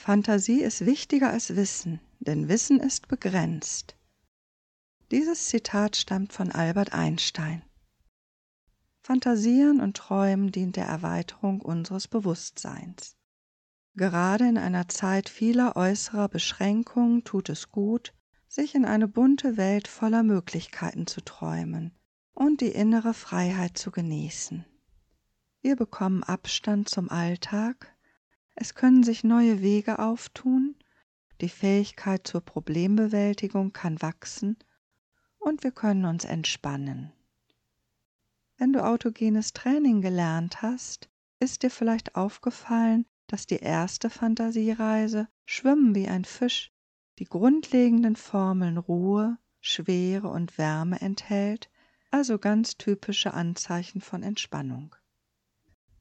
Fantasie ist wichtiger als Wissen, denn Wissen ist begrenzt. Dieses Zitat stammt von Albert Einstein. Fantasieren und Träumen dient der Erweiterung unseres Bewusstseins. Gerade in einer Zeit vieler äußerer Beschränkungen tut es gut, sich in eine bunte Welt voller Möglichkeiten zu träumen und die innere Freiheit zu genießen. Wir bekommen Abstand zum Alltag, es können sich neue Wege auftun, die Fähigkeit zur Problembewältigung kann wachsen und wir können uns entspannen. Wenn du autogenes Training gelernt hast, ist dir vielleicht aufgefallen, dass die erste Fantasiereise Schwimmen wie ein Fisch die grundlegenden Formeln Ruhe, Schwere und Wärme enthält, also ganz typische Anzeichen von Entspannung.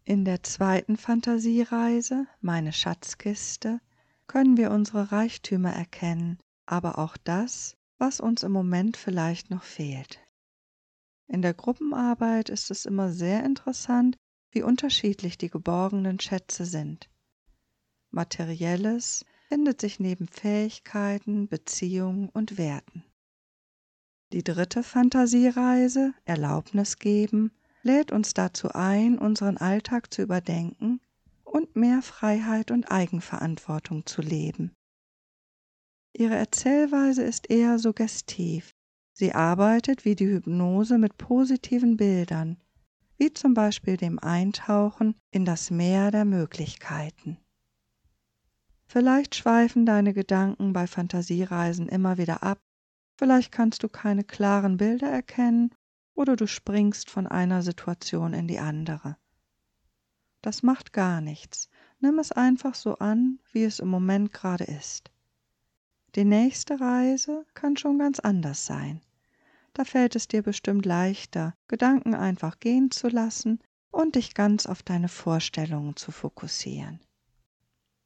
In der zweiten Fantasiereise, meine Schatzkiste, können wir unsere Reichtümer erkennen, aber auch das, was uns im Moment vielleicht noch fehlt. In der Gruppenarbeit ist es immer sehr interessant, wie unterschiedlich die geborgenen Schätze sind. Materielles findet sich neben Fähigkeiten, Beziehungen und Werten. Die dritte Fantasiereise, Erlaubnis geben, lädt uns dazu ein, unseren Alltag zu überdenken und mehr Freiheit und Eigenverantwortung zu leben. Ihre Erzählweise ist eher suggestiv, Sie arbeitet wie die Hypnose mit positiven Bildern, wie zum Beispiel dem Eintauchen in das Meer der Möglichkeiten. Vielleicht schweifen deine Gedanken bei Fantasiereisen immer wieder ab, vielleicht kannst du keine klaren Bilder erkennen oder du springst von einer Situation in die andere. Das macht gar nichts, nimm es einfach so an, wie es im Moment gerade ist. Die nächste Reise kann schon ganz anders sein da fällt es dir bestimmt leichter, Gedanken einfach gehen zu lassen und dich ganz auf deine Vorstellungen zu fokussieren.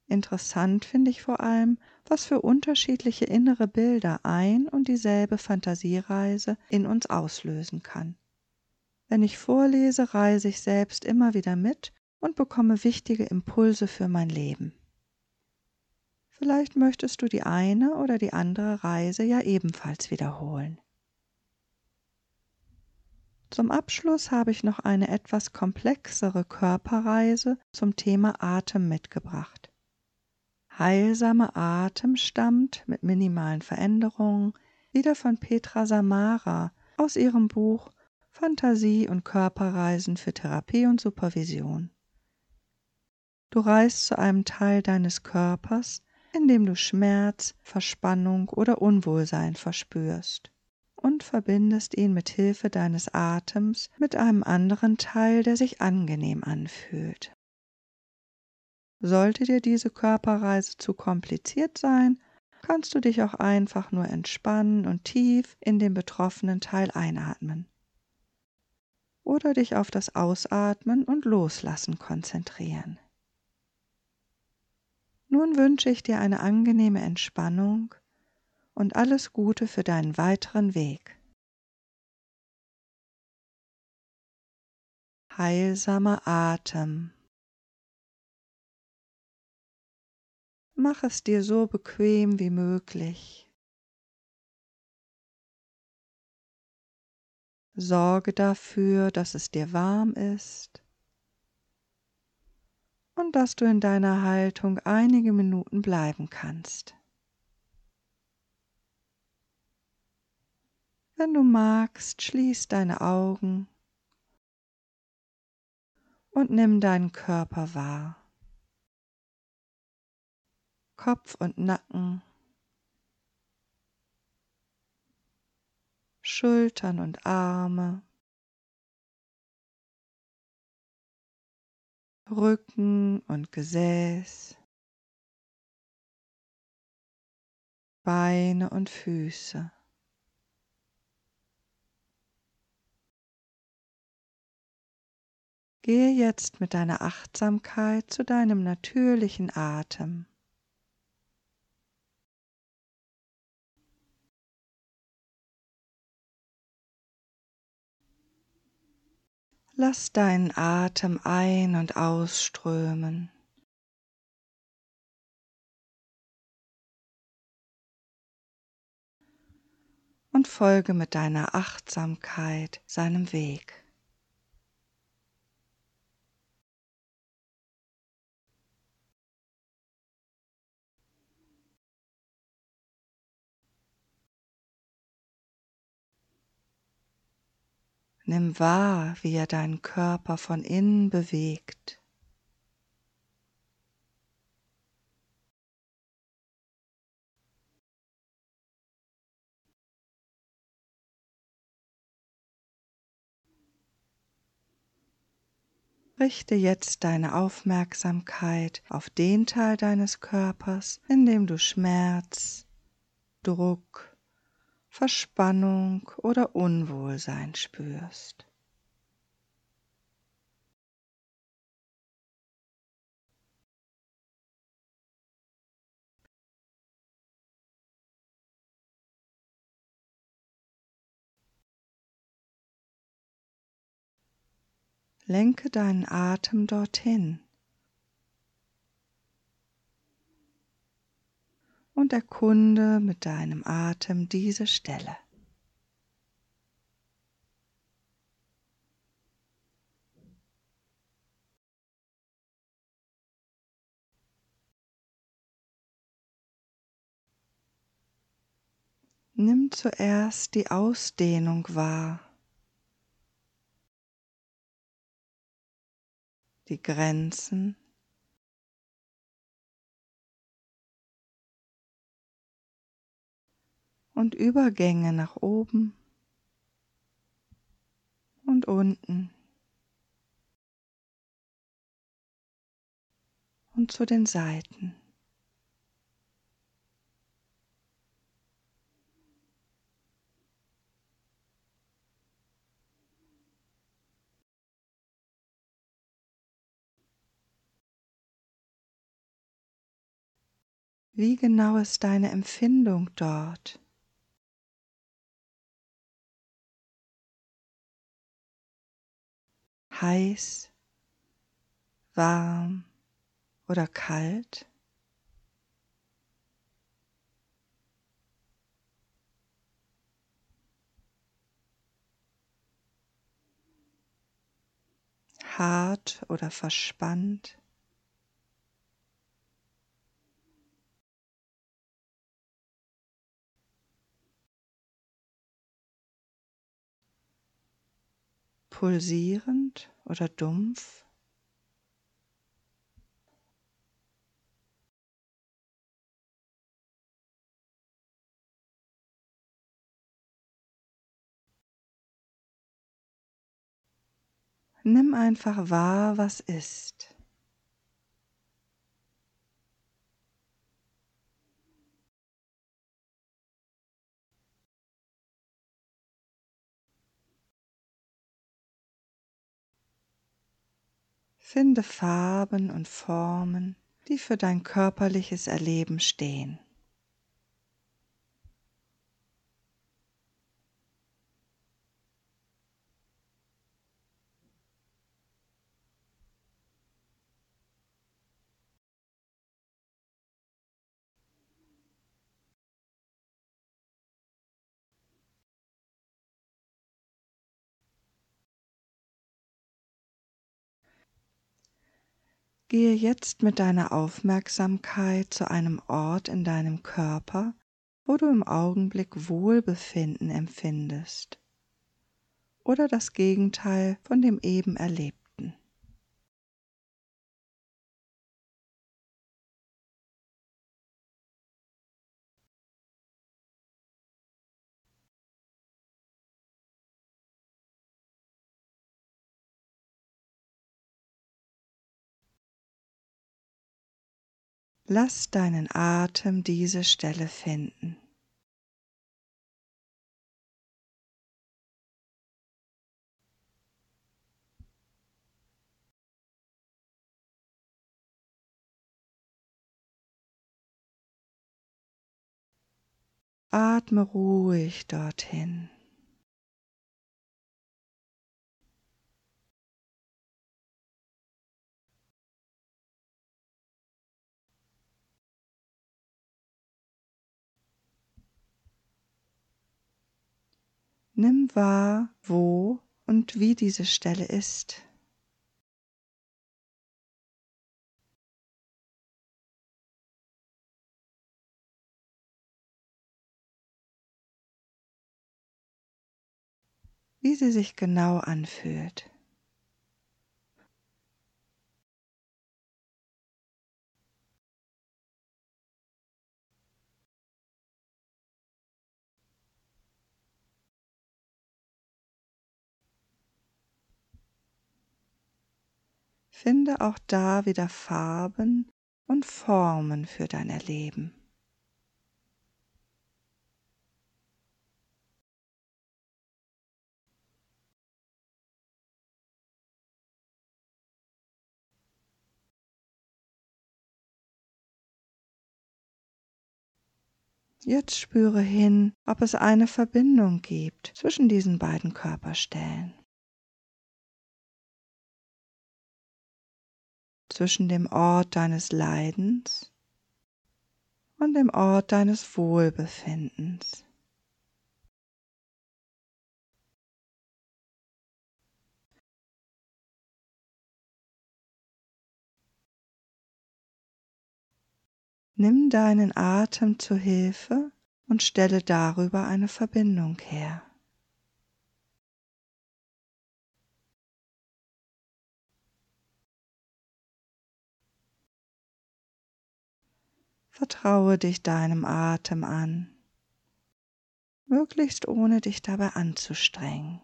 Interessant finde ich vor allem, was für unterschiedliche innere Bilder ein und dieselbe Fantasiereise in uns auslösen kann. Wenn ich vorlese, reise ich selbst immer wieder mit und bekomme wichtige Impulse für mein Leben. Vielleicht möchtest du die eine oder die andere Reise ja ebenfalls wiederholen. Zum Abschluss habe ich noch eine etwas komplexere Körperreise zum Thema Atem mitgebracht. Heilsame Atem stammt mit minimalen Veränderungen wieder von Petra Samara aus ihrem Buch Fantasie und Körperreisen für Therapie und Supervision. Du reist zu einem Teil deines Körpers, in dem du Schmerz, Verspannung oder Unwohlsein verspürst und verbindest ihn mit Hilfe deines Atems mit einem anderen Teil, der sich angenehm anfühlt. Sollte dir diese Körperreise zu kompliziert sein, kannst du dich auch einfach nur entspannen und tief in den betroffenen Teil einatmen. Oder dich auf das Ausatmen und Loslassen konzentrieren. Nun wünsche ich dir eine angenehme Entspannung und alles Gute für deinen weiteren Weg. Heilsamer Atem. Mach es dir so bequem wie möglich. Sorge dafür, dass es dir warm ist und dass du in deiner Haltung einige Minuten bleiben kannst. Wenn du magst, schließ deine Augen und nimm deinen Körper wahr. Kopf und Nacken, Schultern und Arme, Rücken und Gesäß, Beine und Füße. Gehe jetzt mit deiner Achtsamkeit zu deinem natürlichen Atem. lass deinen Atem ein- und ausströmen. Und folge mit deiner Achtsamkeit seinem Weg. Nimm wahr, wie er deinen Körper von innen bewegt. Richte jetzt deine Aufmerksamkeit auf den Teil deines Körpers, in dem du Schmerz, Druck, Verspannung oder Unwohlsein spürst. Lenke deinen Atem dorthin und erkunde mit deinem Atem diese Stelle. Nimm zuerst die Ausdehnung wahr, die Grenzen und Übergänge nach oben und unten und zu den Seiten. Wie genau ist deine Empfindung dort? Heiß, warm oder kalt? hart oder verspannt? Pulsierend oder dumpf? Nimm einfach wahr, was ist. Finde Farben und Formen, die für dein körperliches Erleben stehen. Gehe jetzt mit deiner Aufmerksamkeit zu einem Ort in deinem Körper, wo du im Augenblick Wohlbefinden empfindest oder das Gegenteil von dem eben Erlebten. Lass deinen Atem diese Stelle finden. Atme ruhig dorthin. Nimm wahr, wo und wie diese Stelle ist. wie sie sich genau anfühlt. Finde auch da wieder Farben und Formen für dein Erleben. Jetzt spüre hin, ob es eine Verbindung gibt zwischen diesen beiden Körperstellen. Zwischen dem Ort deines Leidens und dem Ort deines Wohlbefindens. Nimm deinen Atem zu Hilfe und stelle darüber eine Verbindung her. Vertraue dich deinem Atem an, möglichst ohne dich dabei anzustrengen.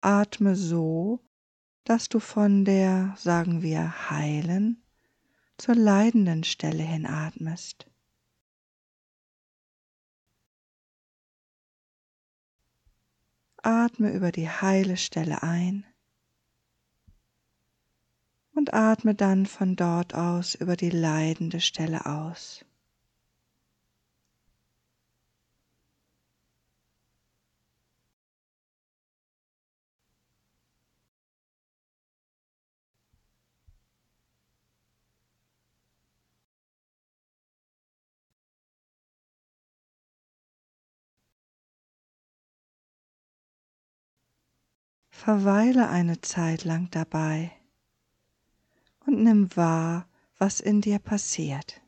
atme so, dass du von der, sagen wir, heilen zur leidenden Stelle hin Atme über die heile Stelle ein und atme dann von dort aus über die leidende Stelle aus. Verweile eine Zeit lang dabei und nimm wahr, was in dir passiert.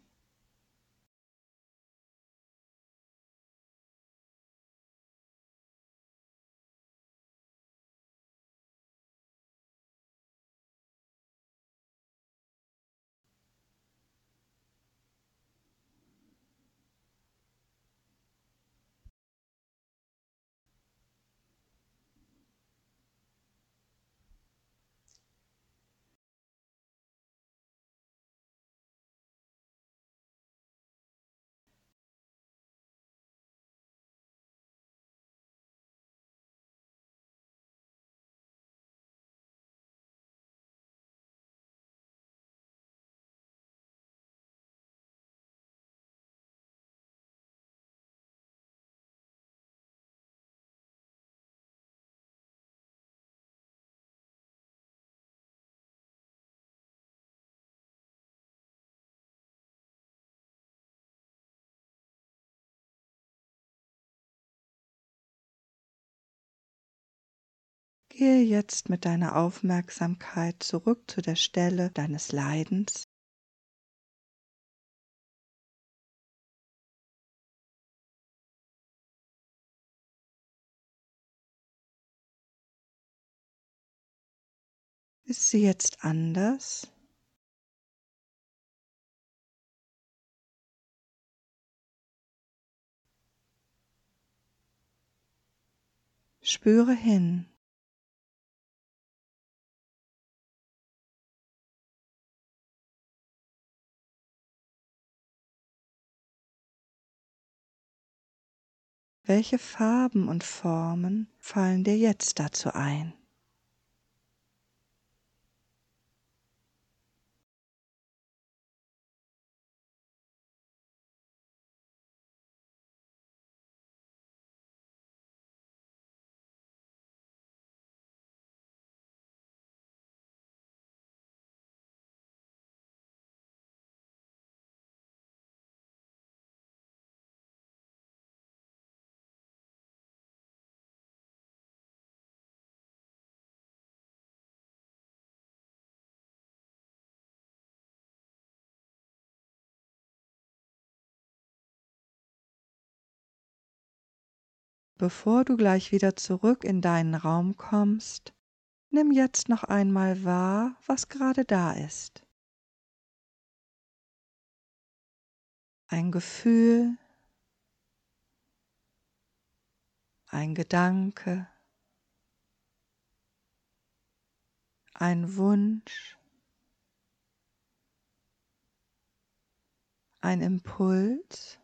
Gehe jetzt mit deiner Aufmerksamkeit zurück zu der Stelle deines Leidens. Ist sie jetzt anders? Spüre hin. Welche Farben und Formen fallen dir jetzt dazu ein? Bevor du gleich wieder zurück in deinen Raum kommst, nimm jetzt noch einmal wahr, was gerade da ist. Ein Gefühl, ein Gedanke, ein Wunsch, ein Impuls.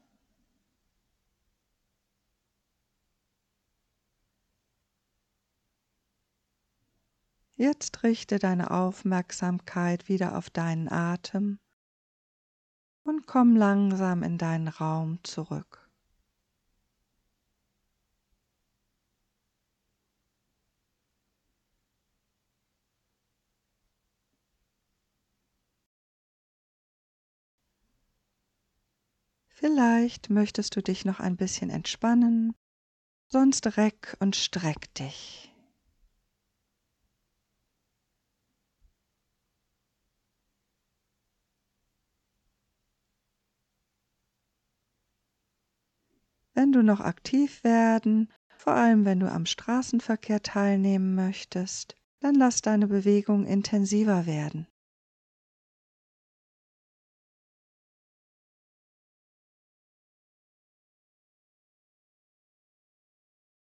Jetzt richte deine Aufmerksamkeit wieder auf deinen Atem und komm langsam in deinen Raum zurück. Vielleicht möchtest du dich noch ein bisschen entspannen, sonst reck und streck dich. Wenn du noch aktiv werden, vor allem wenn du am Straßenverkehr teilnehmen möchtest, dann lass deine Bewegung intensiver werden.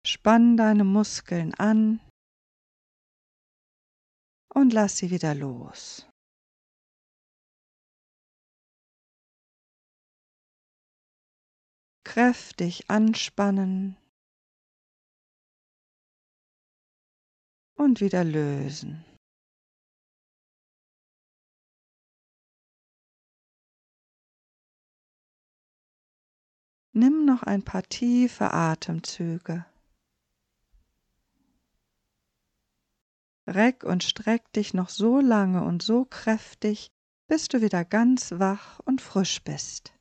Spann deine Muskeln an und lass sie wieder los. Kräftig anspannen und wieder lösen. Nimm noch ein paar tiefe Atemzüge. Reck und streck dich noch so lange und so kräftig, bis du wieder ganz wach und frisch bist.